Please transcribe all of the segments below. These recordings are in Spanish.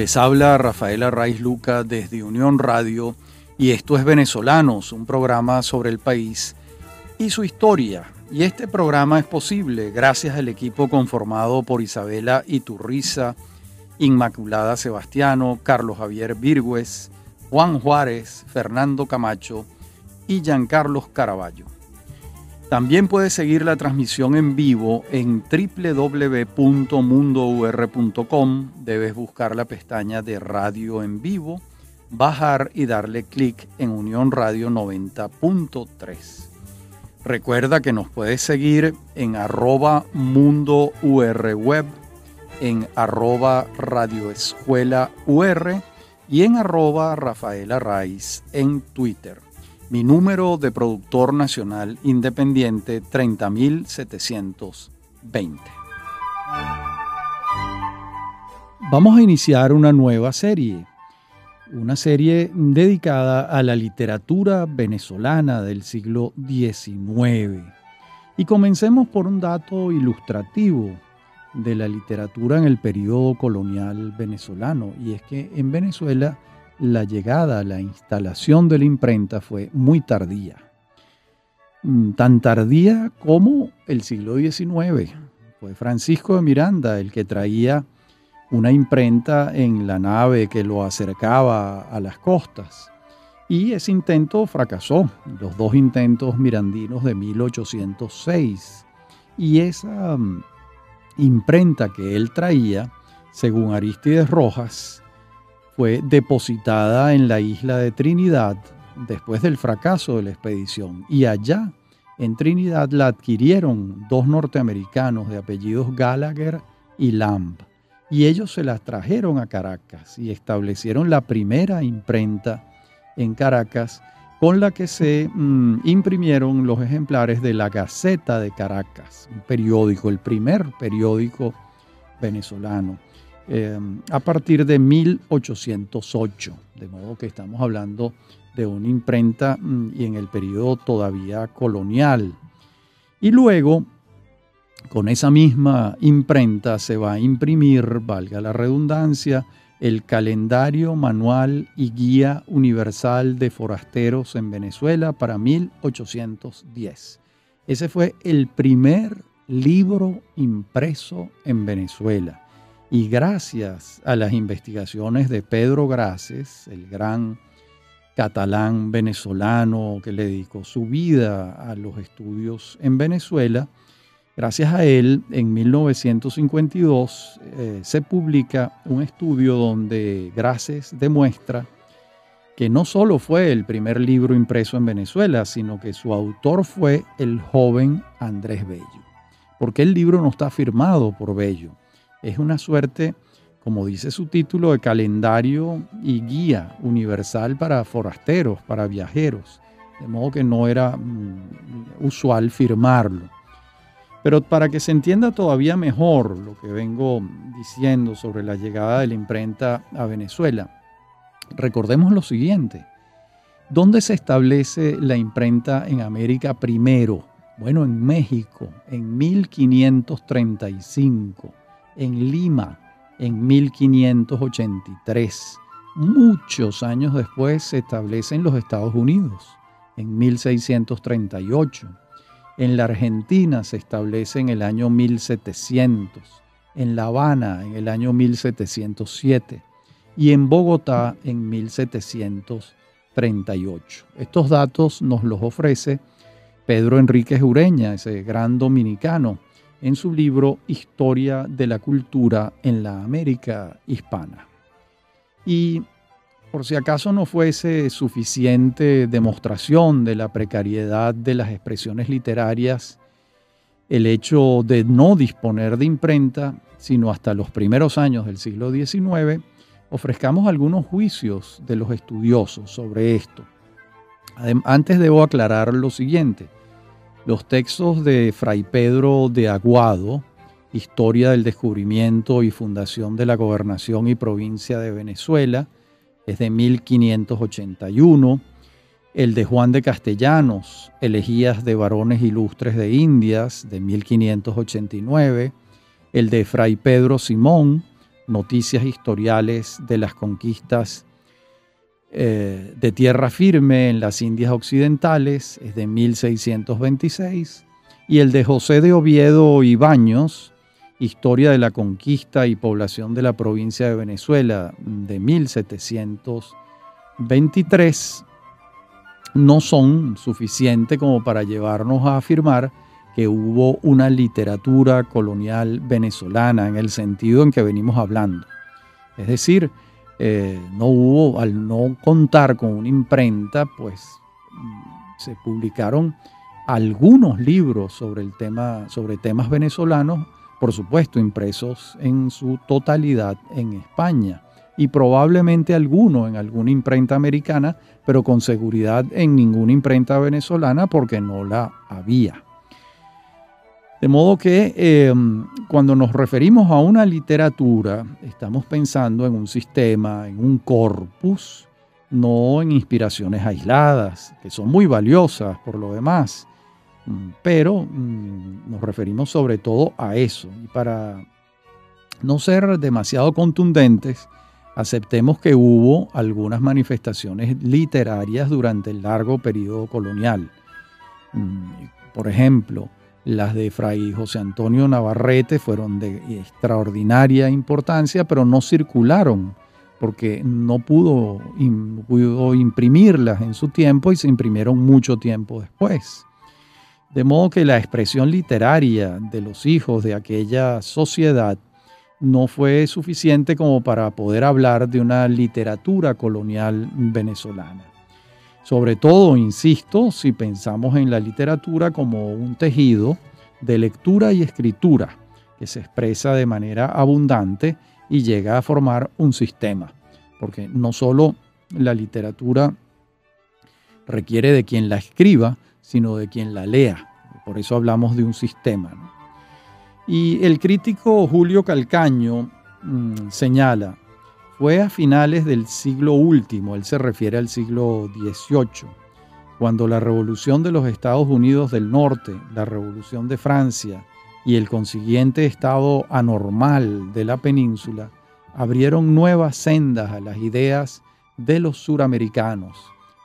Les habla Rafaela Raiz Luca desde Unión Radio y esto es Venezolanos, un programa sobre el país y su historia. Y este programa es posible gracias al equipo conformado por Isabela Iturriza, Inmaculada Sebastiano, Carlos Javier Virgües, Juan Juárez, Fernando Camacho y Giancarlos Caraballo. También puedes seguir la transmisión en vivo en www.mundour.com. Debes buscar la pestaña de radio en vivo, bajar y darle clic en Unión Radio 90.3. Recuerda que nos puedes seguir en arroba mundo en arroba radioescuela ur y en arroba Rafaela en Twitter. Mi número de productor nacional independiente 30720. Vamos a iniciar una nueva serie, una serie dedicada a la literatura venezolana del siglo XIX. Y comencemos por un dato ilustrativo de la literatura en el periodo colonial venezolano, y es que en Venezuela la llegada, la instalación de la imprenta fue muy tardía. Mm, tan tardía como el siglo XIX. Fue Francisco de Miranda el que traía una imprenta en la nave que lo acercaba a las costas. Y ese intento fracasó, los dos intentos mirandinos de 1806. Y esa mm, imprenta que él traía, según Aristides Rojas, fue depositada en la isla de Trinidad después del fracaso de la expedición y allá en Trinidad la adquirieron dos norteamericanos de apellidos Gallagher y Lamb y ellos se las trajeron a Caracas y establecieron la primera imprenta en Caracas con la que se mm, imprimieron los ejemplares de la Gaceta de Caracas, un periódico, el primer periódico venezolano. Em, a partir de 1808, de modo que estamos hablando de una imprenta mm, y en el periodo todavía colonial. Y luego, con esa misma imprenta se va a imprimir, valga la redundancia, el calendario manual y guía universal de forasteros en Venezuela para 1810. Ese fue el primer libro impreso en Venezuela. Y gracias a las investigaciones de Pedro Graces, el gran catalán venezolano que le dedicó su vida a los estudios en Venezuela, gracias a él, en 1952 eh, se publica un estudio donde Graces demuestra que no solo fue el primer libro impreso en Venezuela, sino que su autor fue el joven Andrés Bello. Porque el libro no está firmado por Bello, es una suerte, como dice su título, de calendario y guía universal para forasteros, para viajeros, de modo que no era mm, usual firmarlo. Pero para que se entienda todavía mejor lo que vengo diciendo sobre la llegada de la imprenta a Venezuela, recordemos lo siguiente. ¿Dónde se establece la imprenta en América primero? Bueno, en México, en 1535 en Lima en 1583. Muchos años después se establece en los Estados Unidos, en 1638. En la Argentina se establece en el año 1700. En La Habana en el año 1707. Y en Bogotá en 1738. Estos datos nos los ofrece Pedro Enríquez Ureña, ese gran dominicano en su libro Historia de la Cultura en la América Hispana. Y por si acaso no fuese suficiente demostración de la precariedad de las expresiones literarias, el hecho de no disponer de imprenta, sino hasta los primeros años del siglo XIX, ofrezcamos algunos juicios de los estudiosos sobre esto. Antes debo aclarar lo siguiente. Los textos de Fray Pedro de Aguado, Historia del descubrimiento y fundación de la gobernación y provincia de Venezuela, es de 1581. El de Juan de Castellanos, Elegías de varones ilustres de Indias, de 1589. El de Fray Pedro Simón, noticias historiales de las conquistas eh, de tierra firme en las Indias Occidentales, es de 1626, y el de José de Oviedo y Baños, Historia de la Conquista y Población de la Provincia de Venezuela, de 1723, no son suficientes como para llevarnos a afirmar que hubo una literatura colonial venezolana en el sentido en que venimos hablando. Es decir, eh, no hubo, al no contar con una imprenta, pues mm, se publicaron algunos libros sobre el tema, sobre temas venezolanos, por supuesto, impresos en su totalidad en España y probablemente alguno en alguna imprenta americana, pero con seguridad en ninguna imprenta venezolana porque no la había. De modo que em, cuando nos referimos a una literatura, estamos pensando en un sistema, en un corpus, no en inspiraciones aisladas, que son muy valiosas por lo demás, mm, pero mm, nos referimos sobre todo a eso. Y para no ser demasiado contundentes, aceptemos que hubo algunas manifestaciones literarias durante el largo periodo colonial. Mm, por ejemplo, las de Fray José Antonio Navarrete fueron de extraordinaria importancia, pero no circularon porque no pudo, imprimirlas en su tiempo y se imprimieron mucho tiempo después. De modo que la expresión literaria de los hijos de aquella sociedad no fue suficiente como para poder hablar de una literatura colonial venezolana. Sobre todo, insisto, si pensamos en la literatura como un tejido de lectura y escritura que se expresa de manera abundante y llega a formar un sistema. Porque no solo la literatura requiere de quien la escriba, sino de quien la lea. Por eso hablamos de un sistema. Y el crítico Julio Calcaño mm, señala, fue a finales del siglo último, él se refiere al siglo XVIII, cuando la revolución de los Estados Unidos del Norte, la revolución de Francia y el consiguiente estado anormal de la península abrieron nuevas sendas a las ideas de los suramericanos,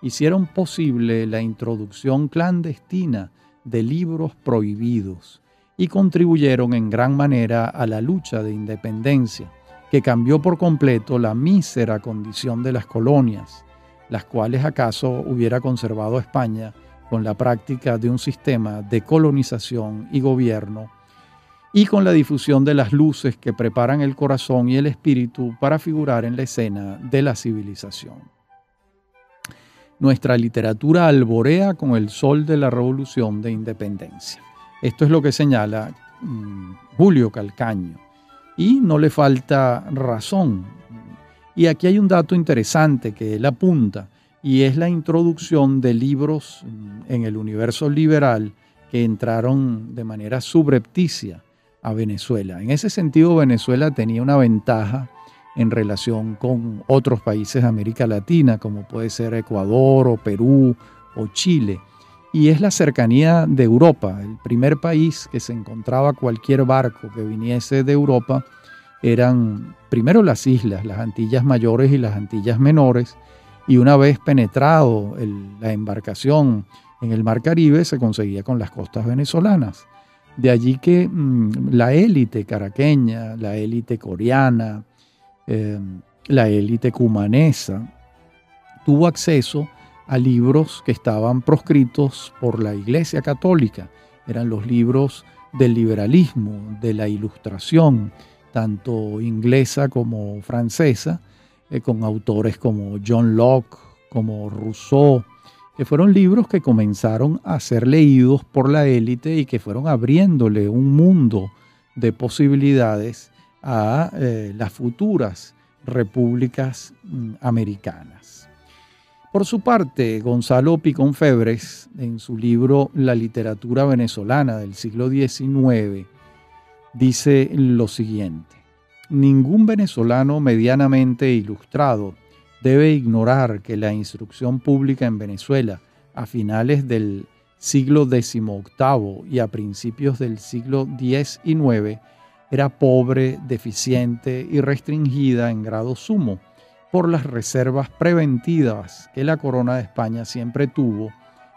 hicieron posible la introducción clandestina de libros prohibidos, y contribuyeron en gran manera a la lucha de independencia, que cambió por completo la mísera condición de las colonias, las cuales acaso hubiera conservado España con la práctica de un sistema de colonización y gobierno, y con la difusión de las luces que preparan el corazón y el espíritu para figurar en la escena de la civilización. Nuestra literatura alborea con el sol de la revolución de independencia. Esto es lo que señala mm, Julio Calcaño. Y no le falta razón. Y aquí hay un dato interesante que él apunta, y es la introducción de libros en el universo liberal que entraron de manera subrepticia a Venezuela. En ese sentido, Venezuela tenía una ventaja en relación con otros países de América Latina, como puede ser Ecuador o Perú o Chile y es la cercanía de Europa. El primer país que se encontraba cualquier barco que viniese de Europa eran primero las islas, las Antillas Mayores y las Antillas Menores, y una vez penetrado la embarcación en el Mar Caribe se conseguía con las costas venezolanas. De allí que mm, la élite caraqueña, la élite coreana, eh, la élite cumanesa, tuvo acceso a libros que estaban proscritos por la Iglesia Católica. Eran los libros del liberalismo, de la ilustración, tanto inglesa como francesa, eh, con autores como John Locke, como Rousseau, que fueron libros que comenzaron a ser leídos por la élite y que fueron abriéndole un mundo de posibilidades a eh, las futuras repúblicas mm, americanas. Por su parte, Gonzalo Picón Febres, en su libro La literatura venezolana del siglo XIX, dice lo siguiente. Ningún venezolano medianamente ilustrado debe ignorar que la instrucción pública en Venezuela a finales del siglo XVIII y a principios del siglo XIX era pobre, deficiente y restringida en grado sumo por las reservas preventivas que la corona de España siempre tuvo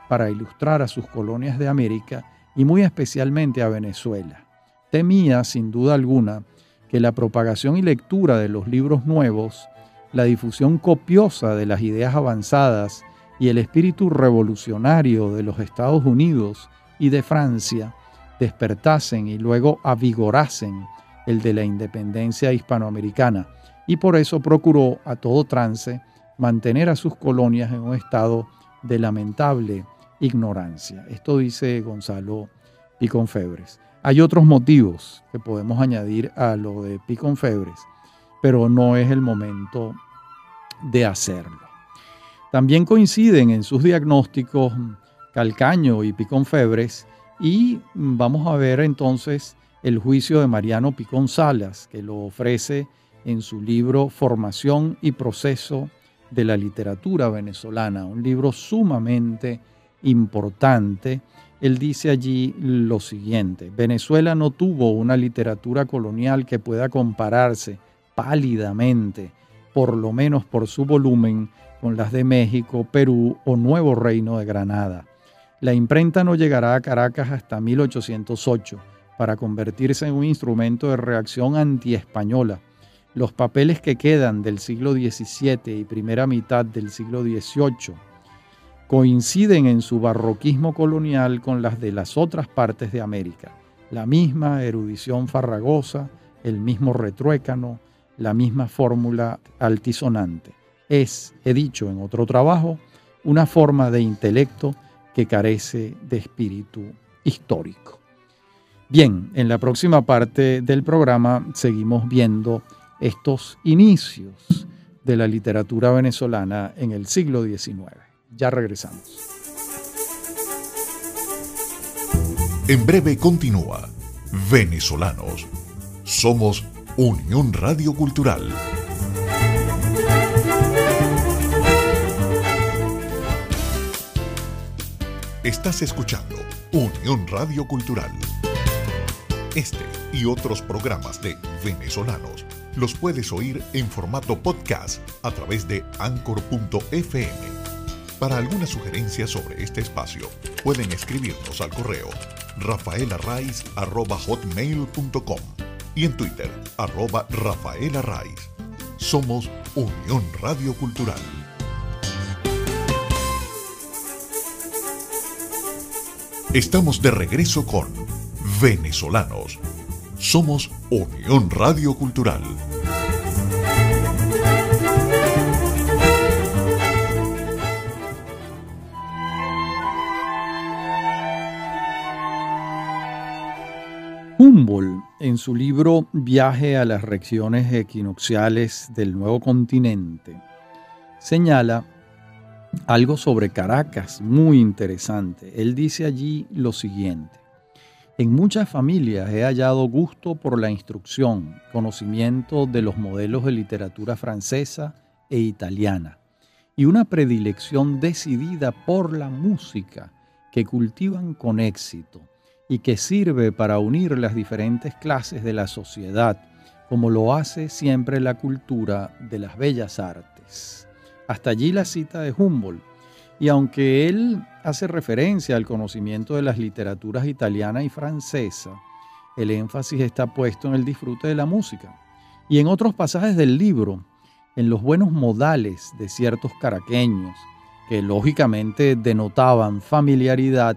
para ilustrar a sus colonias de América y muy especialmente a Venezuela. Temía, sin duda alguna, que la propagación y lectura de los libros nuevos, la difusión copiosa de las ideas avanzadas y el espíritu revolucionario de los Estados Unidos y de Francia despertasen y luego avigorasen el de la independencia hispanoamericana, y por eso procuró a todo trance mantener a sus colonias en un estado de lamentable ignorancia. Esto dice Gonzalo Piconfebres. Hay otros motivos que podemos añadir a lo de Piconfebres, pero no es el momento de hacerlo. También coinciden en sus diagnósticos Calcaño y Piconfebres y vamos a ver entonces el juicio de Mariano Picón Salas, que lo ofrece en su libro Formación y Proceso de la Literatura Venezolana, un libro sumamente importante. Él dice allí lo siguiente, Venezuela no tuvo una literatura colonial que pueda compararse pálidamente, por lo menos por su volumen, con las de México, Perú o Nuevo Reino de Granada. La imprenta no llegará a Caracas hasta 1808 para convertirse en un instrumento de reacción antiespañola. Los papeles que quedan del siglo XVII y primera mitad del siglo XVIII coinciden en su barroquismo colonial con las de las otras partes de América. La misma erudición farragosa, el mismo retruécano, la misma fórmula altisonante. Es, he dicho en otro trabajo, una forma de intelecto que carece de espíritu histórico. Bien, en la próxima parte del programa seguimos viendo estos inicios de la literatura venezolana en el siglo XIX. Ya regresamos. En breve continúa Venezolanos. Somos Unión Radio Cultural. Estás escuchando Unión Radio Cultural. Este y otros programas de Venezolanos los puedes oír en formato podcast a través de anchor.fm para alguna sugerencia sobre este espacio, pueden escribirnos al correo rafaelarraiz.com y en Twitter, arroba rafaelarraiz. Somos Unión Radio Cultural. Estamos de regreso con Venezolanos. Somos Unión Radio Cultural. Humboldt, en su libro Viaje a las regiones equinocciales del nuevo continente, señala algo sobre Caracas muy interesante. Él dice allí lo siguiente. En muchas familias he hallado gusto por la instrucción, conocimiento de los modelos de literatura francesa e italiana y una predilección decidida por la música que cultivan con éxito y que sirve para unir las diferentes clases de la sociedad, como lo hace siempre la cultura de las bellas artes. Hasta allí la cita de Humboldt. Y aunque él hace referencia al conocimiento de las literaturas italiana y francesa, el énfasis está puesto en el disfrute de la música. Y en otros pasajes del libro, en los buenos modales de ciertos caraqueños, que lógicamente denotaban familiaridad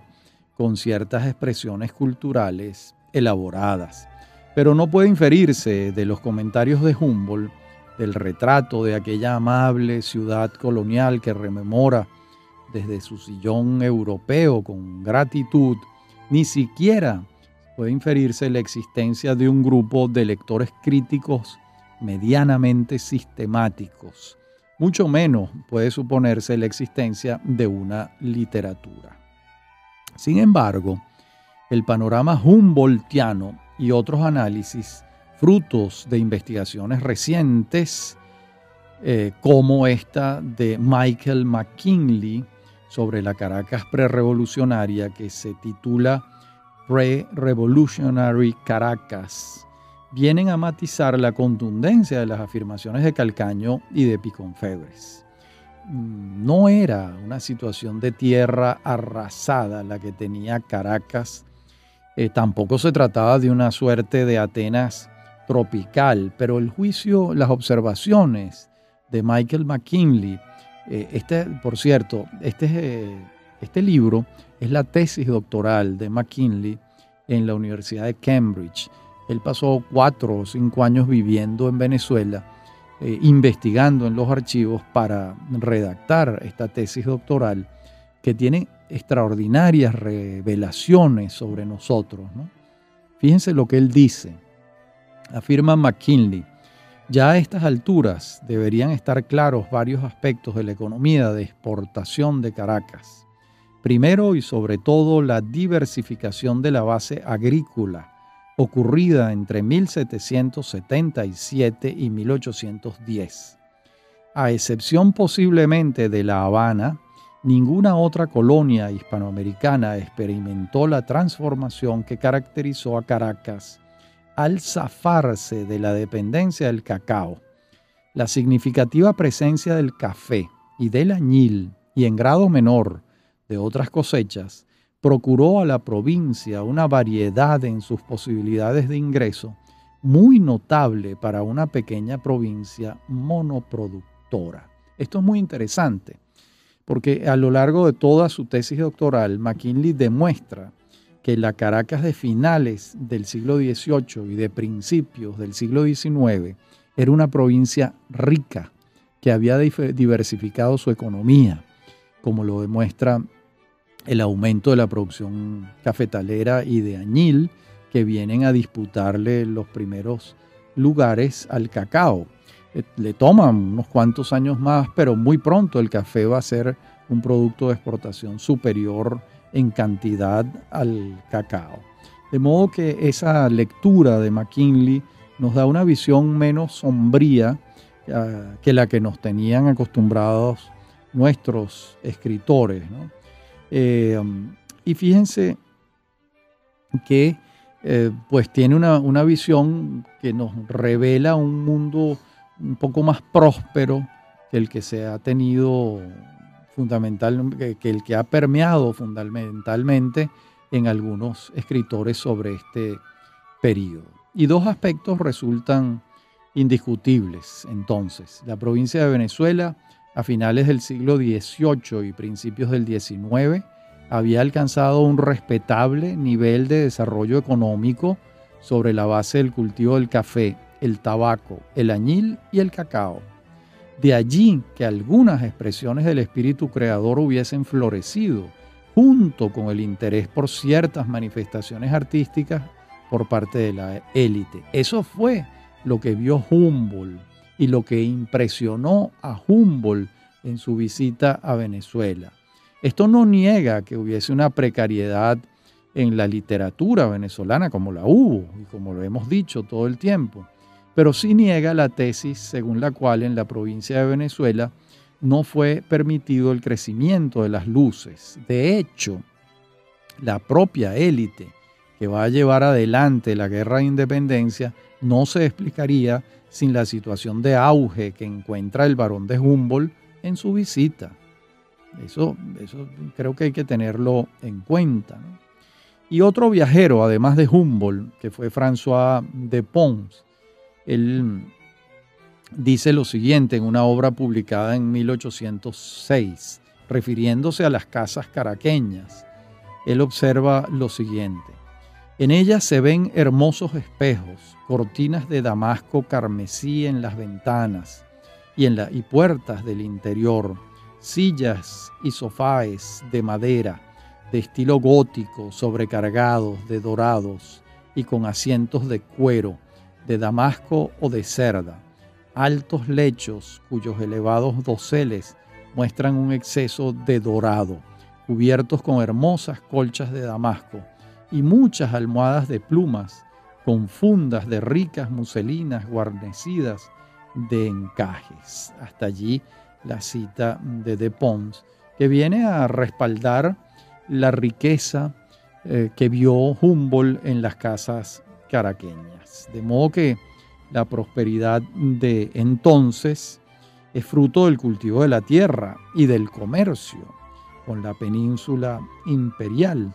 con ciertas expresiones culturales elaboradas. Pero no puede inferirse de los comentarios de Humboldt, del retrato de aquella amable ciudad colonial que rememora desde su sillón europeo con gratitud, ni siquiera puede inferirse la existencia de un grupo de lectores críticos medianamente sistemáticos. Mucho menos puede suponerse la existencia de una literatura. Sin embargo, el panorama Humboldtiano y otros análisis, frutos de investigaciones recientes, eh, como esta de Michael McKinley sobre la Caracas prerevolucionaria, que se titula Pre-Revolutionary Caracas, vienen a matizar la contundencia de las afirmaciones de Calcaño y de Piconfebres. Mm, no era una situación de tierra arrasada la que tenía Caracas, eh, tampoco se trataba de una suerte de Atenas tropical, pero el juicio, las observaciones de Michael McKinley, eh, este, por cierto, este, eh, este libro es la tesis doctoral de McKinley en la Universidad de Cambridge. Él pasó cuatro o cinco años viviendo en Venezuela, eh, investigando en los archivos para redactar esta tesis doctoral que tiene extraordinarias revelaciones sobre nosotros. Fíjense lo que él dice. Afirma McKinley, ya a estas alturas deberían estar claros varios aspectos de la economía de exportación de Caracas. Primero y sobre todo la diversificación de la base agrícola ocurrida entre 1777 y 1810. A excepción posiblemente de La Habana, ninguna otra colonia hispanoamericana experimentó la transformación que caracterizó a Caracas al zafarse de la dependencia del cacao. La significativa presencia del café y del añil, y en grado menor de otras cosechas, procuró a la provincia una variedad en sus posibilidades de ingreso muy notable para una pequeña provincia monoproductora. Esto es muy interesante porque a lo largo de toda su tesis doctoral, McKinley demuestra que la Caracas de finales del siglo XVIII y de principios del siglo XIX era una provincia rica que había diversificado su economía, como lo demuestra el aumento de la producción cafetalera y de añil que vienen a disputarle los primeros lugares al cacao. Eh, le toman unos cuantos años más, pero muy pronto el café va a ser un producto de exportación superior en cantidad al cacao. De modo que esa lectura de McKinley nos da una visión menos sombría ah, que la que nos tenían acostumbrados nuestros escritores. ¿no? Eh, y fíjense que eh, pues tiene una, visión que nos revela un mundo un poco más próspero que el que se ha tenido fundamental, que, el que ha permeado fundamentalmente en algunos escritores sobre este periodo. Y dos aspectos resultan indiscutibles entonces. La provincia de Venezuela a finales del siglo XVIII y principios del XIX, había alcanzado un respetable nivel de desarrollo económico sobre la base del cultivo del café, el tabaco, el añil y el cacao. De allí que algunas expresiones del espíritu creador hubiesen florecido, junto con el interés por ciertas manifestaciones artísticas por parte de la élite. Eso fue lo que vio Humboldt y lo que impresionó a Humboldt en su visita a Venezuela. Esto no niega que hubiese una precariedad en la literatura venezolana como la hubo y como lo hemos dicho todo el tiempo, pero sí niega la tesis según la cual en la provincia de Venezuela no fue permitido el crecimiento de las luces. De hecho, la propia élite que va a llevar adelante la guerra de independencia no se explicaría sin la situación de auge que encuentra el barón de Humboldt en su visita. Eso, eso creo que hay que tenerlo en cuenta. Y otro viajero, además de Humboldt, que fue François de Pons, él dice lo siguiente en una obra publicada en 1806, refiriéndose a las casas caraqueñas. Él observa lo siguiente. En ellas se ven hermosos espejos, cortinas de damasco carmesí en las ventanas y, en la, y puertas del interior, sillas y sofáes de madera, de estilo gótico, sobrecargados de dorados y con asientos de cuero, de damasco o de cerda, altos lechos cuyos elevados doseles muestran un exceso de dorado, cubiertos con hermosas colchas de damasco, y muchas almohadas de plumas con fundas de ricas muselinas guarnecidas de encajes. Hasta allí la cita de De Pons, que viene a respaldar la riqueza eh, que vio Humboldt en las casas caraqueñas. De modo que la prosperidad de entonces es fruto del cultivo de la tierra y del comercio con la península imperial,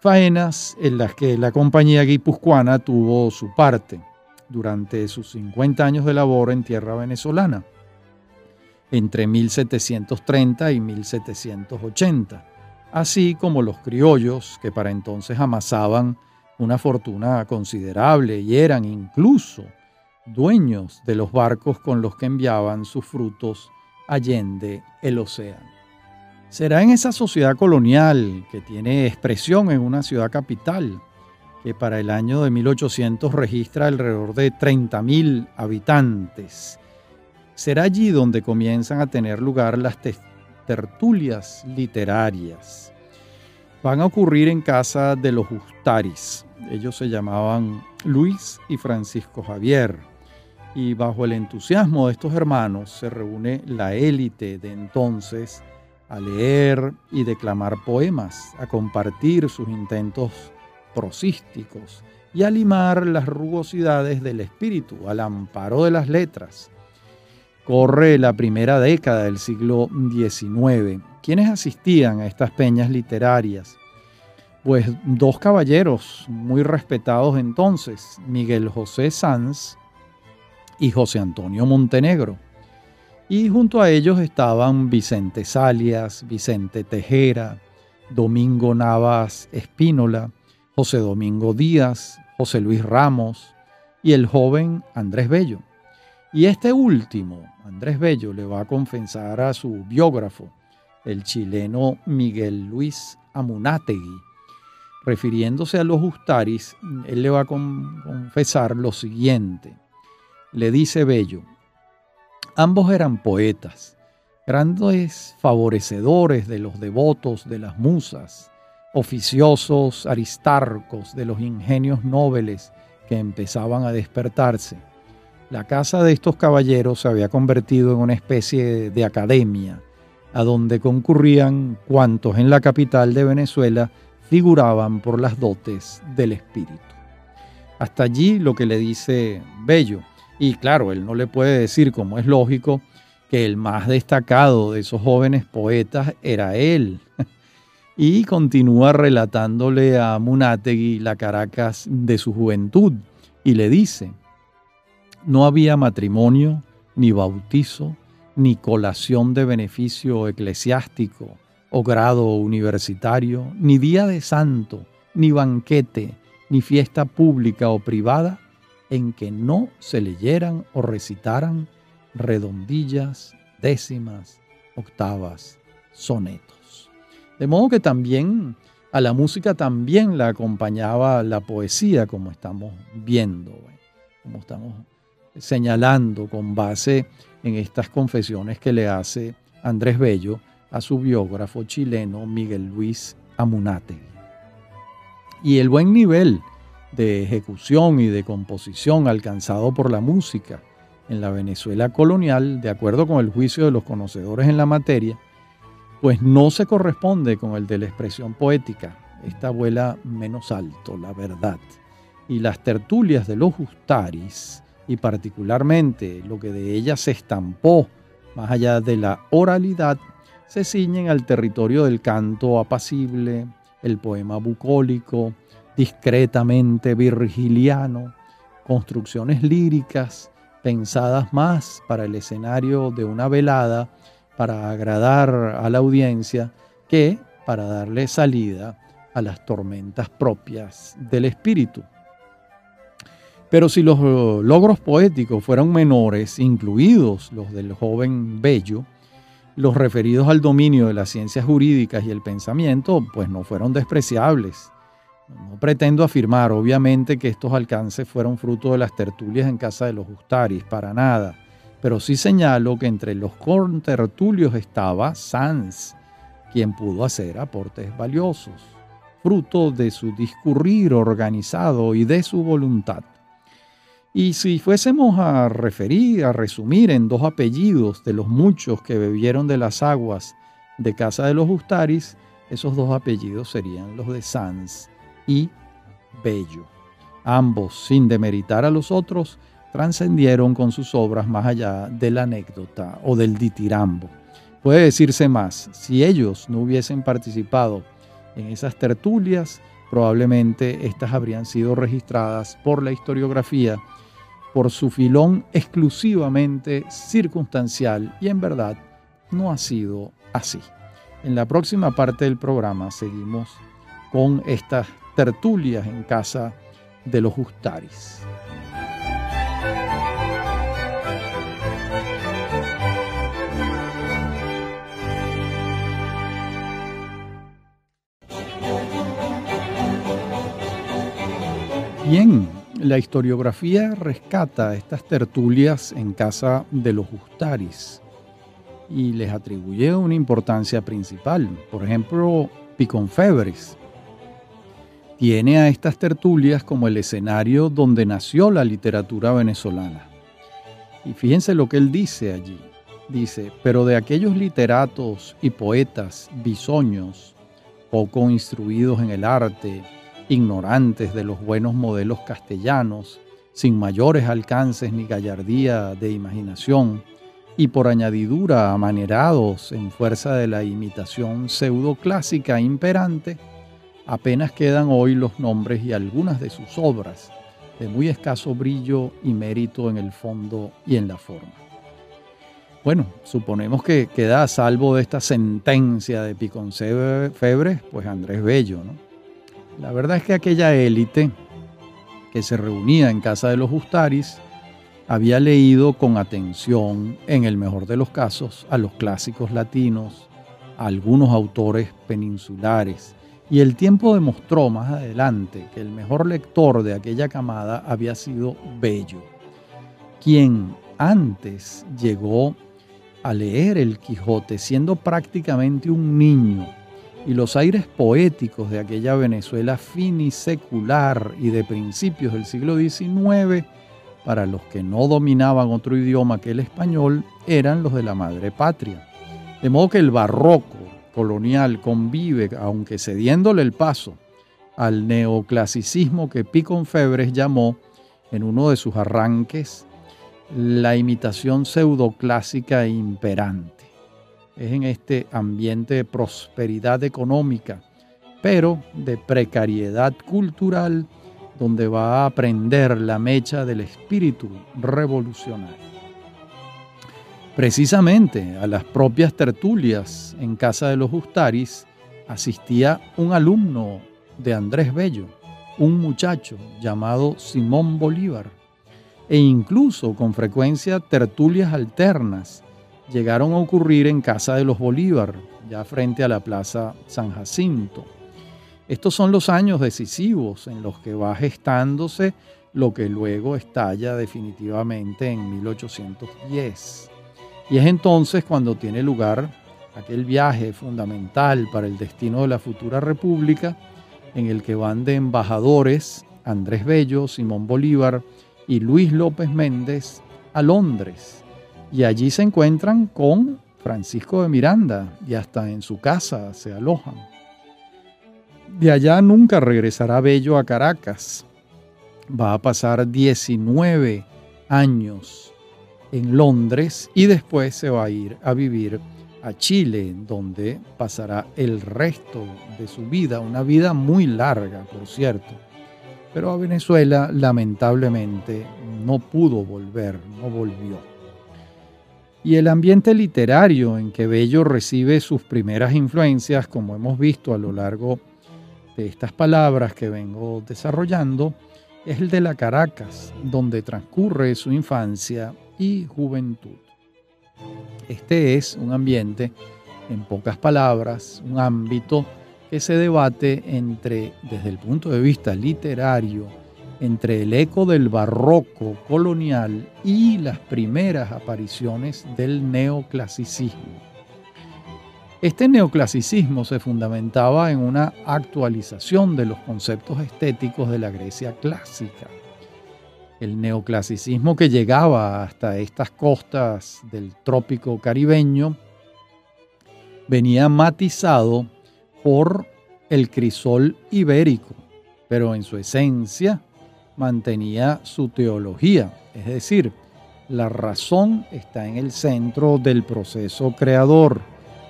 faenas en las que la compañía guipuzcoana tuvo su parte durante sus 50 años de labor en tierra venezolana, entre 1730 y 1780, así como los criollos que para entonces amasaban una fortuna considerable y eran incluso dueños de los barcos con los que enviaban sus frutos allende el océano. Será en esa sociedad colonial que tiene expresión en una ciudad capital, que para el año de 1800 registra alrededor de 30.000 habitantes. Será allí donde comienzan a tener lugar las tertulias literarias. Van a ocurrir en casa de los Justaris. Ellos se llamaban Luis y Francisco Javier. Y bajo el entusiasmo de estos hermanos se reúne la élite de entonces a leer y declamar poemas, a compartir sus intentos prosísticos y a limar las rugosidades del espíritu al amparo de las letras. Corre la primera década del siglo XIX. ¿Quiénes asistían a estas peñas literarias? Pues dos caballeros muy respetados entonces, Miguel José Sanz y José Antonio Montenegro. Y junto a ellos estaban Vicente Salias, Vicente Tejera, Domingo Navas Espínola, José Domingo Díaz, José Luis Ramos y el joven Andrés Bello. Y este último, Andrés Bello, le va a confesar a su biógrafo, el chileno Miguel Luis Amunátegui, refiriéndose a los Justaris, él le va a confesar lo siguiente. Le dice Bello, ambos eran poetas, grandes favorecedores de los devotos de las musas, oficiosos aristarcos de los ingenios nobles que empezaban a despertarse. La casa de estos caballeros se había convertido en una especie de academia, a donde concurrían cuantos en la capital de Venezuela figuraban por las dotes del espíritu. Hasta allí lo que le dice Bello. Y claro, él no le puede decir, como es lógico, que el más destacado de esos jóvenes poetas era él, y continúa relatándole a Munátegui la Caracas de su juventud y le dice, no había matrimonio, ni bautizo, ni colación de beneficio eclesiástico o grado universitario, ni día de santo, ni banquete, ni fiesta pública o privada en que no se leyeran o recitaran redondillas, décimas, octavas, sonetos. De modo que también a la música también la acompañaba la poesía, como estamos viendo, como estamos señalando con base en estas confesiones que le hace Andrés Bello a su biógrafo chileno Miguel Luis Amunate. Y el buen nivel de ejecución y de composición alcanzado por la música en la Venezuela colonial, de acuerdo con el juicio de los conocedores en la materia, pues no se corresponde con el de la expresión poética. Esta vuela menos alto, la verdad. Y las tertulias de los Justaris, y particularmente lo que de ellas se estampó más allá de la oralidad, se ciñen al territorio del canto apacible, el poema bucólico, discretamente virgiliano, construcciones líricas pensadas más para el escenario de una velada para agradar a la audiencia que para darle salida a las tormentas propias del espíritu. Pero si los logros poéticos fueron menores, incluidos los del joven Bello, los referidos al dominio de las ciencias jurídicas y el pensamiento, pues no fueron despreciables. No pretendo afirmar, obviamente, que estos alcances fueron fruto de las tertulias en casa de los Justaris, para nada pero sí señalo que entre los contertulios estaba Sanz, quien pudo hacer aportes valiosos, fruto de su discurrir organizado y de su voluntad. Y si fuésemos a referir, a resumir en dos apellidos de los muchos que bebieron de las aguas de casa de los Justaris, esos dos apellidos serían los de Sanz y Bello. Ambos, sin demeritar a los otros, trascendieron con sus obras más allá de la anécdota o del ditirambo. Puede decirse más, si ellos no hubiesen participado en esas tertulias, probablemente estas habrían sido registradas por la historiografía por su filón exclusivamente circunstancial y en verdad no ha sido así. En la próxima parte del programa seguimos con estas tertulias en casa de los Justaris. Bien, la historiografía rescata estas tertulias en casa de los Justaris y les atribuye una importancia principal. Por ejemplo, Piconfebres tiene a estas tertulias como el escenario donde nació la literatura venezolana. Y fíjense lo que él dice allí. Dice, pero de aquellos literatos y poetas bisoños, poco instruidos en el arte, ignorantes de los buenos modelos castellanos, sin mayores alcances ni gallardía de imaginación, y por añadidura amanerados en fuerza de la imitación pseudoclásica imperante, apenas quedan hoy los nombres y algunas de sus obras, de muy escaso brillo y mérito en el fondo y en la forma. Bueno, suponemos que queda a salvo de esta sentencia de Piconcebre, pues Andrés Bello, ¿no? La verdad es que aquella élite que se reunía en casa de los Justaris había leído con atención, en el mejor de los casos, a los clásicos latinos, a algunos autores peninsulares, y el tiempo demostró más adelante que el mejor lector de aquella camada había sido Bello, quien antes llegó a leer el Quijote siendo prácticamente un niño y los aires poéticos de aquella Venezuela finisecular y de principios del siglo XIX, para los que no dominaban otro idioma que el español, eran los de la madre patria. De modo que el barroco colonial convive, aunque cediéndole el paso, al neoclasicismo que Febres llamó en uno de sus arranques la imitación pseudoclásica e imperante es en este ambiente de prosperidad económica, pero de precariedad cultural, donde va a aprender la mecha del espíritu revolucionario. Precisamente a las propias tertulias en casa de los Justaris asistía un alumno de Andrés Bello, un muchacho llamado Simón Bolívar, e incluso con frecuencia tertulias alternas llegaron a ocurrir en Casa de los Bolívar, ya frente a la Plaza San Jacinto. Estos son los años decisivos en los que va gestándose lo que luego estalla definitivamente en 1810. Y es entonces cuando tiene lugar aquel viaje fundamental para el destino de la futura república, en el que van de embajadores Andrés Bello, Simón Bolívar y Luis López Méndez a Londres y allí se encuentran con Francisco de Miranda y hasta en su casa se alojan. De allá nunca regresará Bello a Caracas. Va a pasar 19 años en Londres y después se va a ir a vivir a Chile, donde pasará el resto de su vida, una vida muy larga, por cierto. Pero a Venezuela lamentablemente no pudo volver, no volvió y el ambiente literario en que Bello recibe sus primeras influencias, como hemos visto a lo largo de estas palabras que vengo desarrollando, es el de la Caracas, donde transcurre su infancia y juventud. Este es un ambiente, en pocas palabras, un ámbito que se debate entre, desde el punto de vista literario, entre el eco del barroco colonial y las primeras apariciones del neoclasicismo. Este neoclasicismo se fundamentaba en una actualización de los conceptos estéticos de la Grecia clásica. El neoclasicismo que llegaba hasta estas costas del trópico caribeño venía matizado por el crisol ibérico, pero en su esencia mantenía su teología, es decir, la razón está en el centro del proceso creador.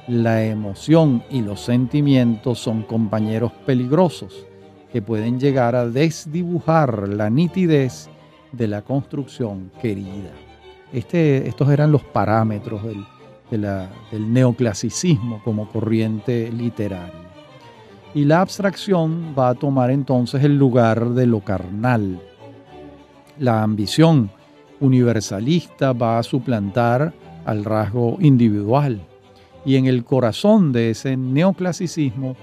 La emoción y los sentimientos son compañeros peligrosos que pueden llegar a desdibujar la nitidez de la construcción querida. Este, estos eran los parámetros del, del neoclasicismo como corriente literaria. Y la abstracción va a tomar entonces el lugar de lo carnal. La ambición universalista va a suplantar al rasgo individual. Y en el corazón de ese neoclasicismo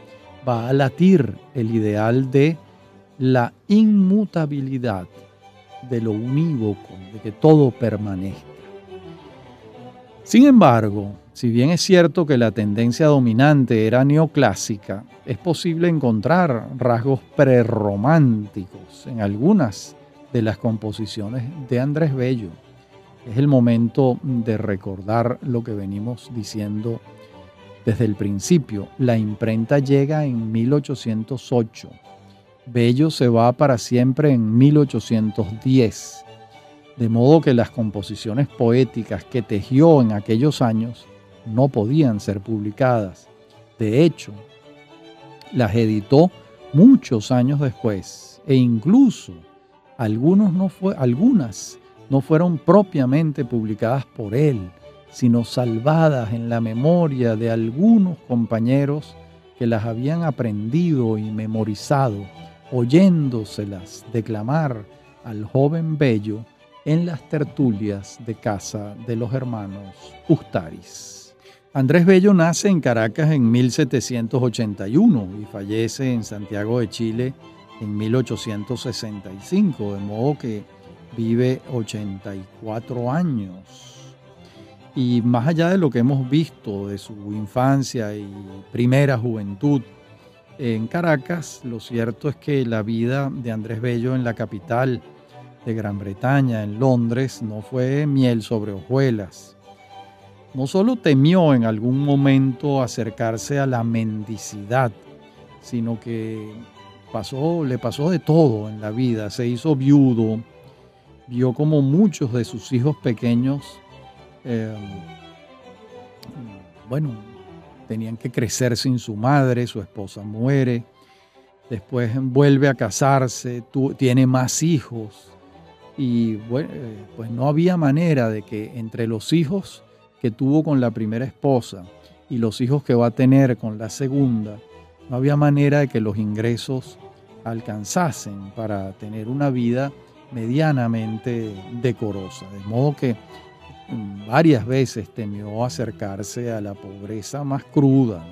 va a latir el ideal de la inmutabilidad, de lo unívoco, de que todo permanezca. Sin embargo, si bien es cierto que la tendencia dominante era neoclásica, es posible encontrar rasgos prerrománticos en algunas de las composiciones de Andrés Bello. Es el momento de recordar lo que venimos diciendo desde el principio. La imprenta llega en 1808. Bello se va para siempre en 1810. De modo que las composiciones poéticas que tejió en aquellos años no podían ser publicadas. De hecho, las editó muchos años después e incluso algunos no algunas no fueron propiamente publicadas por él, sino salvadas en la memoria de algunos compañeros que las habían aprendido y memorizado, oyéndoselas declamar al joven bello en las tertulias de casa de los hermanos Ustaris. Andrés Bello nace en Caracas en 1781 y fallece en Santiago de Chile en 1865, de modo que vive 84 años. Y más allá de lo que hemos visto de su infancia y primera juventud en Caracas, lo cierto es que la vida de Andrés Bello en la capital de Gran Bretaña, en Londres, no fue miel sobre hojuelas. No solo temió en algún momento acercarse a la mendicidad, sino que pasó, le pasó de todo en la vida. Se hizo viudo, vio como muchos de sus hijos pequeños, em, bueno, tenían que crecer sin su madre, su esposa muere, después vuelve a casarse, tiene más hijos y eh, pues no había manera de que entre los hijos que tuvo con la primera esposa y los hijos que va a tener con la segunda, no había manera de que los ingresos alcanzasen para tener una vida medianamente decorosa. De modo que mm, varias veces temió acercarse a la pobreza más cruda.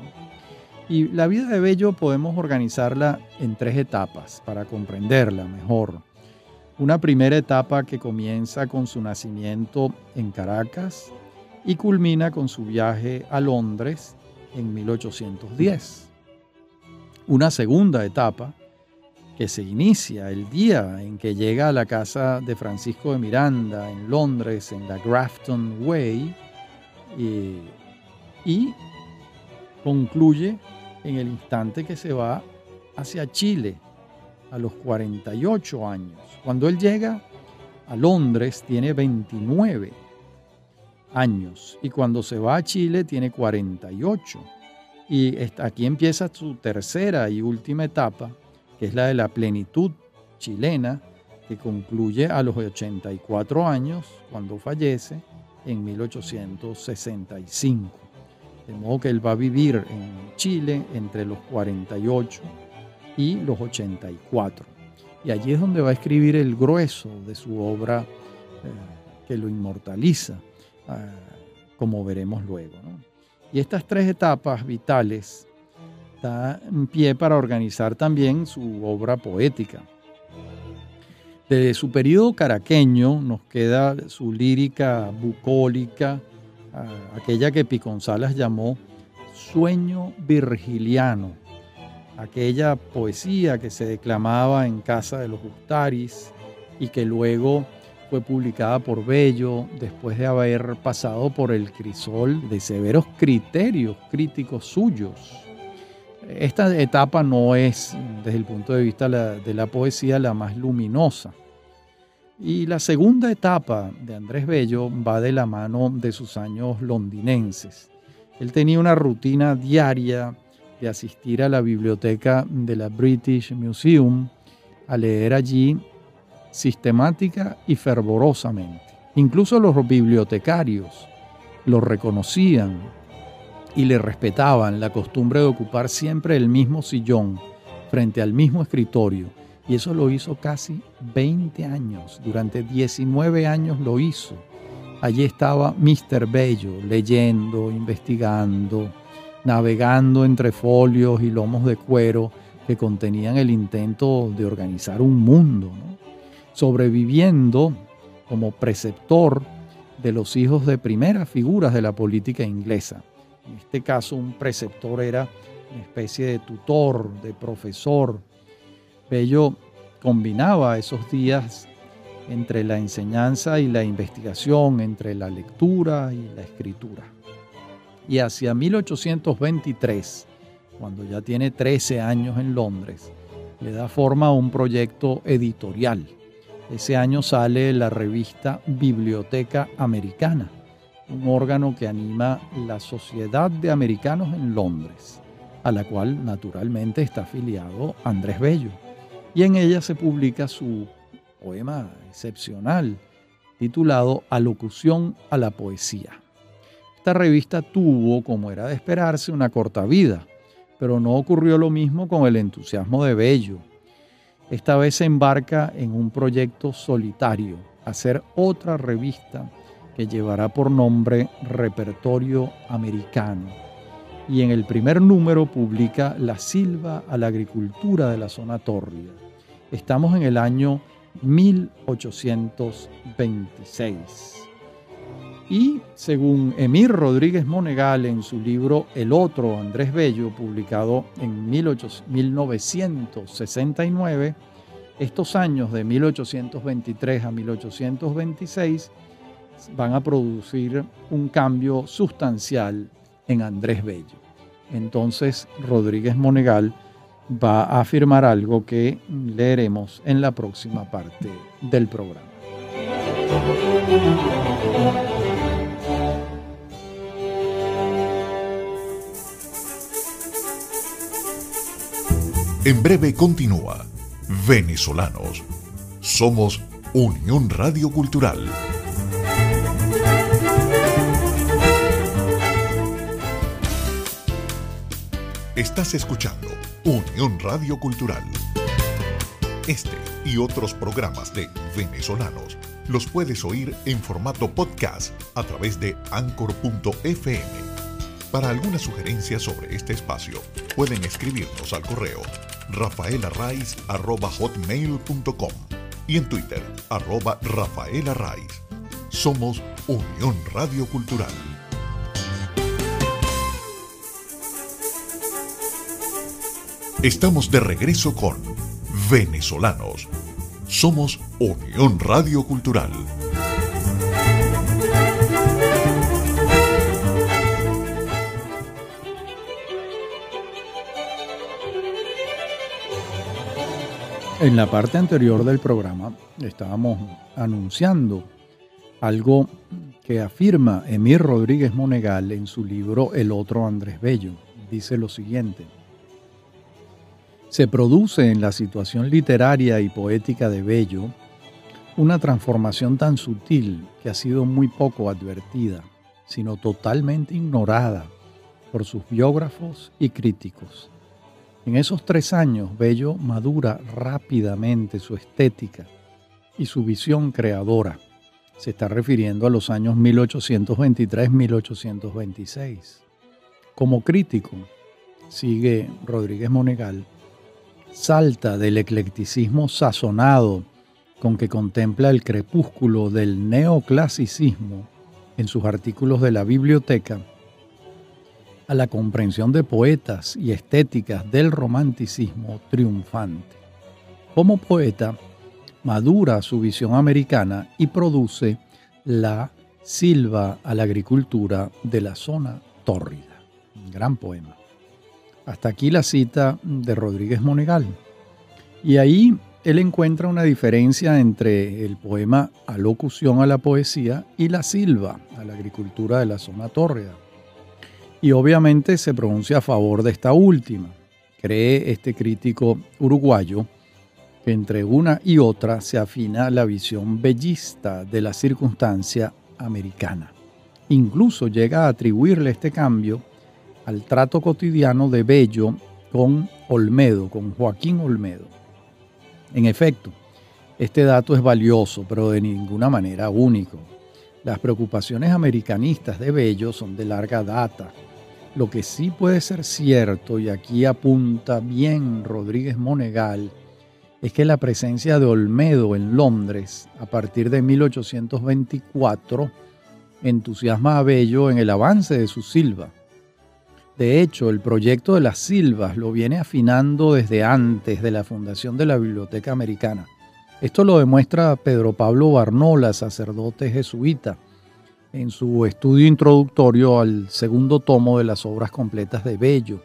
Y la vida de Bello podemos organizarla en tres etapas para comprenderla mejor. Una primera etapa que comienza con su nacimiento en Caracas y culmina con su viaje a Londres en 1810. Una segunda etapa que se inicia el día en que llega a la casa de Francisco de Miranda en Londres, en la Grafton Way, y, y concluye en el instante que se va hacia Chile a los 48 años. Cuando él llega a Londres tiene 29 años y cuando se va a Chile tiene 48. Y aquí empieza su tercera y última etapa que es la de la plenitud chilena, que concluye a los 84 años cuando fallece en 1865. De modo que él va a vivir en Chile entre los 48 y los 84. Y allí es donde va a escribir el grueso de su obra eh, que lo inmortaliza, como veremos luego. Y estas tres etapas vitales en pie para organizar también su obra poética. De su periodo caraqueño nos queda su lírica bucólica, aquella que Piconzalas llamó sueño virgiliano, aquella poesía que se declamaba en casa de los Gustaris y que luego fue publicada por Bello después de haber pasado por el crisol de severos criterios críticos suyos. Esta etapa no es, desde el punto de vista de la poesía, la más luminosa. Y la segunda etapa de Andrés Bello va de la mano de sus años londinenses. Él tenía una rutina diaria de asistir a la biblioteca de la British Museum a leer allí sistemática y fervorosamente. Incluso los bibliotecarios lo reconocían y le respetaban la costumbre de ocupar siempre el mismo sillón frente al mismo escritorio. Y eso lo hizo casi 20 años. Durante 19 años lo hizo. Allí estaba Mr. Bello leyendo, investigando, navegando entre folios y lomos de cuero que contenían el intento de organizar un mundo, sobreviviendo como preceptor de los hijos de primeras figuras de la política inglesa. En este caso, un preceptor era una especie de tutor, de profesor. Bello combinaba esos días entre la enseñanza y la investigación, entre la lectura y la escritura. Y hacia 1823, cuando ya tiene 13 años en Londres, le da forma a un proyecto editorial. Ese año sale la revista Biblioteca Americana, un órgano que anima la Sociedad de Americanos en Londres, a la cual naturalmente está afiliado Andrés Bello. Y en ella se publica su poema excepcional titulado Alocución a la Poesía. Esta revista tuvo, como era de esperarse, una corta vida, pero no ocurrió lo mismo con el entusiasmo de Bello. Esta vez se embarca en un proyecto solitario, hacer otra revista que llevará por nombre Repertorio Americano. Y en el primer número publica La Silva a la Agricultura de la Zona Tórrida. Estamos en el año 1826. Y según Emir Rodríguez Monegal en su libro El otro Andrés Bello, publicado en 1969, estos años de 1823 a 1826 van a producir un cambio sustancial en Andrés Bello. Entonces Rodríguez Monegal va a afirmar algo que leeremos en la próxima parte del programa. En breve continúa Venezolanos. Somos Unión Radio Cultural. Estás escuchando Unión Radio Cultural. Este y otros programas de venezolanos los puedes oír en formato podcast a través de anchor.fm. Para alguna sugerencia sobre este espacio, pueden escribirnos al correo rafaelarraiz.com y en Twitter, arroba rafaelarraiz. Somos Unión Radio Cultural. Estamos de regreso con Venezolanos. Somos Unión Radio Cultural. En la parte anterior del programa estábamos anunciando algo que afirma Emir Rodríguez Monegal en su libro El otro Andrés Bello. Dice lo siguiente se produce en la situación literaria y poética de Bello una transformación tan sutil que ha sido muy poco advertida, sino totalmente ignorada por sus biógrafos y críticos. En esos tres años, Bello madura rápidamente su estética y su visión creadora. Se está refiriendo a los años 1823-1826. Como crítico, sigue Rodríguez Monegal, salta del eclecticismo sazonado con que contempla el crepúsculo del neoclasicismo en sus artículos de la biblioteca, a la comprensión de poetas y estéticas del romanticismo triunfante. Como poeta, madura su visión americana y produce la Silva a la agricultura de la zona tórrida. gran poema. Hasta aquí la cita de Rodríguez Monegal. Y ahí él encuentra una diferencia entre el poema Alocución a la poesía y la silva a la agricultura de la zona tórrida. Y obviamente se pronuncia a favor de esta última. Cree este crítico uruguayo que entre una y otra se afina la visión bellista de la circunstancia americana. Incluso llega a atribuirle este cambio al trato cotidiano de Bello con Olmedo, con Joaquín Olmedo. En efecto, este dato es valioso, pero de ninguna manera único. Las preocupaciones americanistas de Bello son de larga data. Lo que sí puede ser cierto, y aquí apunta bien Rodríguez Monegal, es que la presencia de Olmedo en Londres a partir de 1824 entusiasma a Bello en el avance de su silva. De hecho, el proyecto de las silvas lo viene afinando desde antes de la fundación de la Biblioteca Americana. Esto lo demuestra Pedro Pablo Barnola, sacerdote jesuita, en su estudio introductorio al segundo tomo de las obras completas de Bello,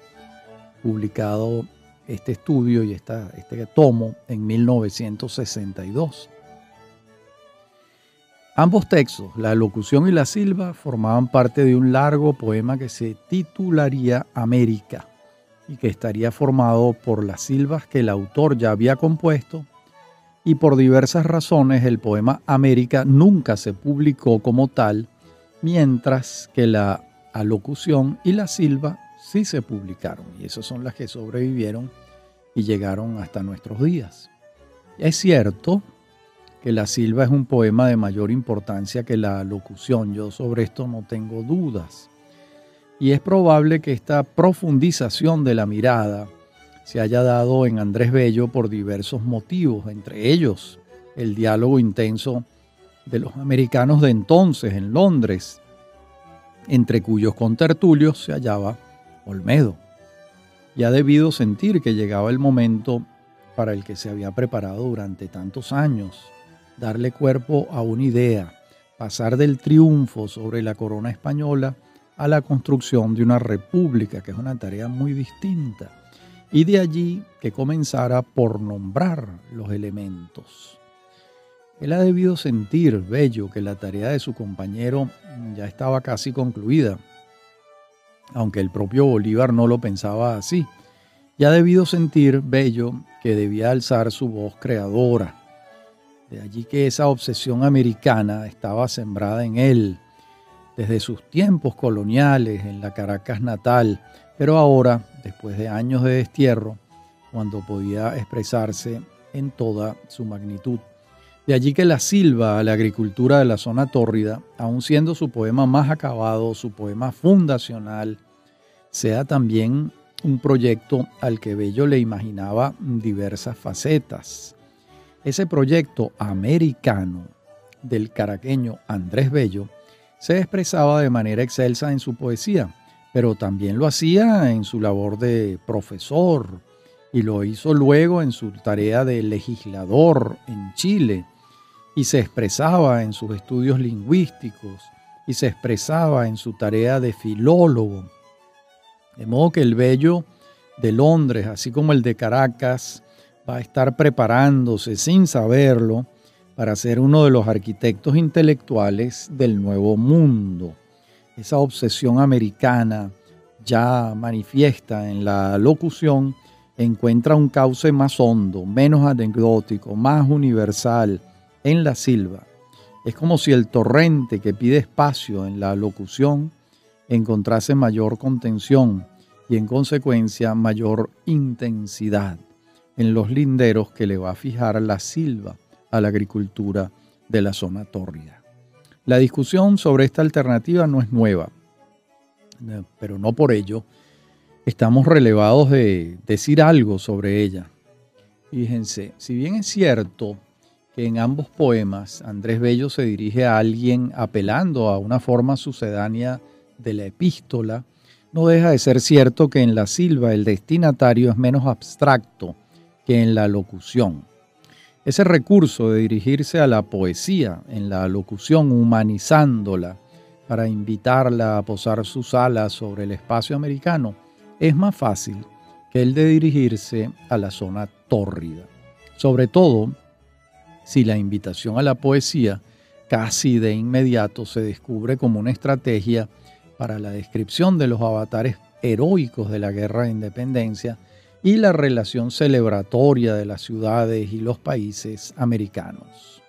publicado este estudio y este tomo en 1962. Ambos textos, la locución y la silva, formaban parte de un largo poema que se titularía América y que estaría formado por las silvas que el autor ya había compuesto y por diversas razones el poema América nunca se publicó como tal, mientras que la alocución y la silva sí se publicaron y esas son las que sobrevivieron y llegaron hasta nuestros días. Es cierto que la silva es un poema de mayor importancia que la locución, yo sobre esto no tengo dudas. Y es probable que esta profundización de la mirada se haya dado en Andrés Bello por diversos motivos, entre ellos el diálogo intenso de los americanos de entonces en Londres, entre cuyos contertulios se hallaba Olmedo y ha debido sentir que llegaba el momento para el que se había preparado durante tantos años, darle cuerpo a una idea, pasar del triunfo sobre la corona española a la construcción de una república, que es una tarea muy distinta, y de allí que comenzara por nombrar los elementos. Él ha debido sentir, Bello, que la tarea de su compañero ya estaba casi concluida, aunque el propio Bolívar no lo pensaba así. Y ha debido sentir, Bello, que debía alzar su voz creadora. De allí que esa obsesión americana estaba sembrada en él, desde sus tiempos coloniales, en la Caracas natal, pero ahora, después de años de destierro, cuando podía expresarse en toda su magnitud. De allí que la silva la agricultura de la zona tórrida, aun siendo su poema más acabado, su poema fundacional, sea también un proyecto al que Bello le imaginaba diversas facetas. Ese proyecto americano del caraqueño Andrés Bello se expresaba de manera excelsa en su poesía, pero también lo hacía en su labor de profesor y lo hizo luego en su tarea de legislador en Chile y se expresaba en sus estudios lingüísticos y se expresaba en su tarea de filólogo. De modo que el bello de Londres, así como el de Caracas, va a estar preparándose sin saberlo para ser uno de los arquitectos intelectuales del nuevo mundo. Esa obsesión americana ya manifiesta en la locución encuentra un cauce más hondo, menos anecdótico, más universal, en la silva. Es como si el torrente que pide espacio en la locución encontrase mayor contención y en consecuencia mayor intensidad en los linderos que le va a fijar la silva a la agricultura de la zona tórrida. La discusión sobre esta alternativa no es nueva, pero no por ello estamos relevados de decir algo sobre ella. Fíjense, si bien es cierto que en ambos poemas Andrés Bello se dirige a alguien apelando a una forma sucedánea de la epístola, no deja de ser cierto que en la silva el destinatario es menos abstracto que en la locución. Ese recurso de dirigirse a la poesía en la locución, humanizándola, para invitarla a posar sus alas sobre el espacio americano, es más fácil que el de dirigirse a la zona tórrida sobre todo si la invitación a la poesía casi de inmediato se descubre como una estrategia para la descripción de los avatares heroicos de la guerra de independencia y la relación celebratoria de las ciudades y los países americanos.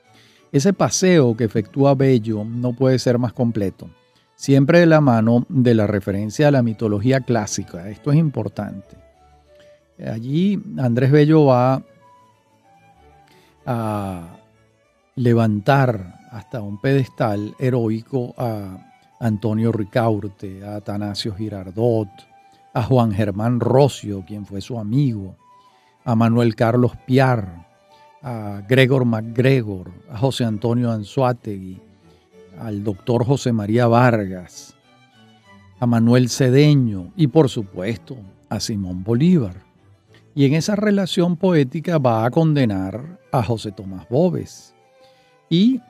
Ese paseo que efectúa Bello no puede ser más completo, siempre de la mano de la referencia a la mitología clásica. Esto es importante. Allí Andrés Bello va a levantar hasta un pedestal heroico a Antonio Ricaurte, a Atanasio Girardot, a Juan Germán Rocio, quien fue su amigo, a Manuel Carlos Piar, a Gregor MacGregor, a José Antonio Anzuategui, al doctor José María Vargas, a Manuel Cedeño y por supuesto a Simón Bolívar. Y en esa relación poética va a condenar a José Tomás Bobes y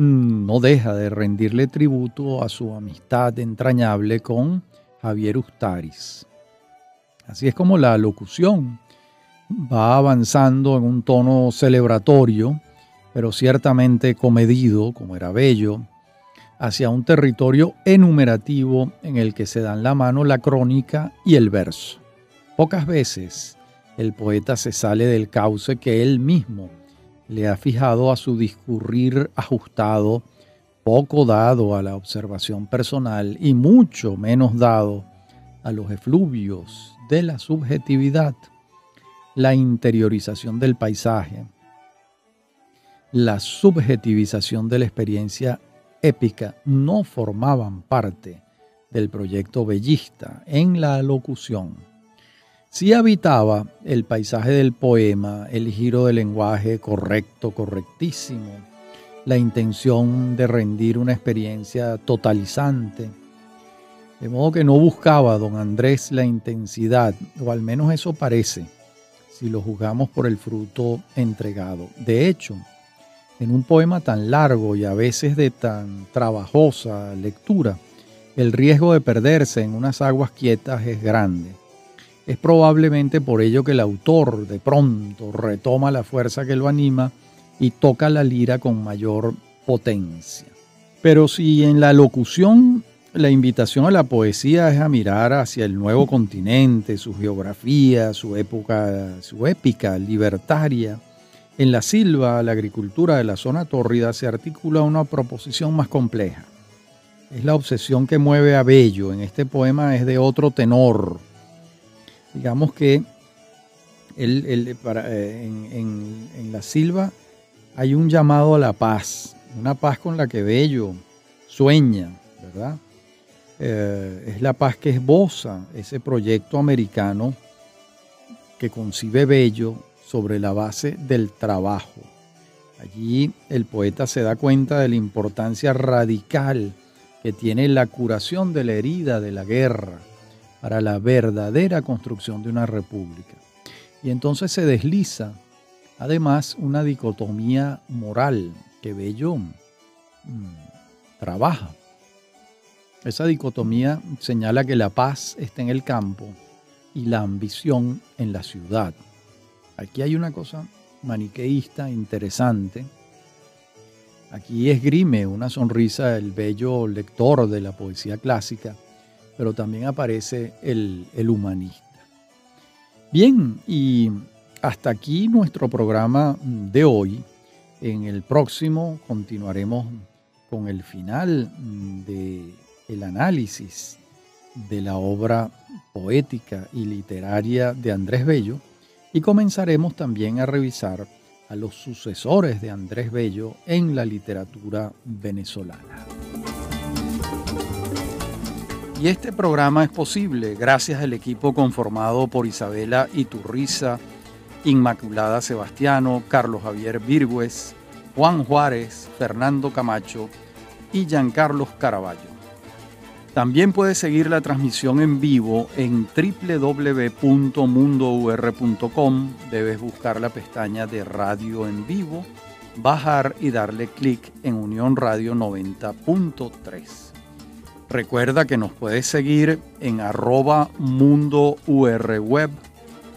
Mm, no deja de rendirle tributo a su amistad entrañable con Javier Ustaris. Así es como la locución va avanzando en un tono celebratorio, pero ciertamente comedido, como era bello, hacia un territorio enumerativo en el que se dan la mano la crónica y el verso. Pocas veces el poeta se sale del cauce que él mismo le ha fijado a su discurrir ajustado, poco dado a la observación personal y mucho menos dado a los efluvios de la subjetividad, la interiorización del paisaje, la subjetivización de la experiencia épica no formaban parte del proyecto bellista en la locución si habitaba el paisaje del poema, el giro del lenguaje correcto, correctísimo, la intención de rendir una experiencia totalizante. De modo que no buscaba don Andrés la intensidad, o al menos eso parece, si lo juzgamos por el fruto entregado. De hecho, en un poema tan largo y a veces de tan trabajosa lectura, el riesgo de perderse en unas aguas quietas es grande. Es probablemente por ello que el autor de pronto retoma la fuerza que lo anima y toca la lira con mayor potencia. Pero si en la locución la invitación a la poesía es a mirar hacia el nuevo continente, su geografía, su época, su épica libertaria, en la silva, la agricultura de la zona tórrida se articula una proposición más compleja. Es la obsesión que mueve a Bello. En este poema es de otro tenor, digamos que eh, en, la silva hay un llamado a la paz, una paz con la que Bello sueña, ¿verdad? Eh, es la paz que esboza ese proyecto americano que concibe Bello sobre la base del trabajo. Allí el poeta se da cuenta de la importancia radical que tiene la curación de la herida de la guerra, para la verdadera construcción de una república. Y entonces se desliza, además, una dicotomía moral que Bello mm, trabaja. Esa dicotomía señala que la paz está en el campo y la ambición en la ciudad. Aquí hay una cosa maniqueísta interesante. Aquí esgrime una sonrisa el bello lector de la poesía clásica pero también aparece el, humanista. Bien, y hasta aquí nuestro programa de hoy. En el próximo continuaremos con el final del el análisis de la obra poética y literaria de Andrés Bello y comenzaremos también a revisar a los sucesores de Andrés Bello en la literatura venezolana. Y este programa es posible gracias al equipo conformado por Isabela Iturriza, Inmaculada Sebastiano, Carlos Javier Virgües, Juan Juárez, Fernando Camacho y Giancarlos Caraballo. También puedes seguir la transmisión en vivo en www.mundour.com. Debes buscar la pestaña de Radio en vivo, bajar y darle clic en Unión Radio 90.3. Recuerda que nos puedes seguir en arroba mundo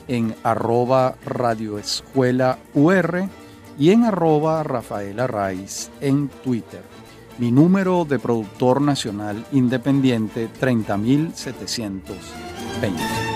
en arroba radioescuela UR y en arroba Rafaela en Twitter. Mi número de productor nacional independiente 30720.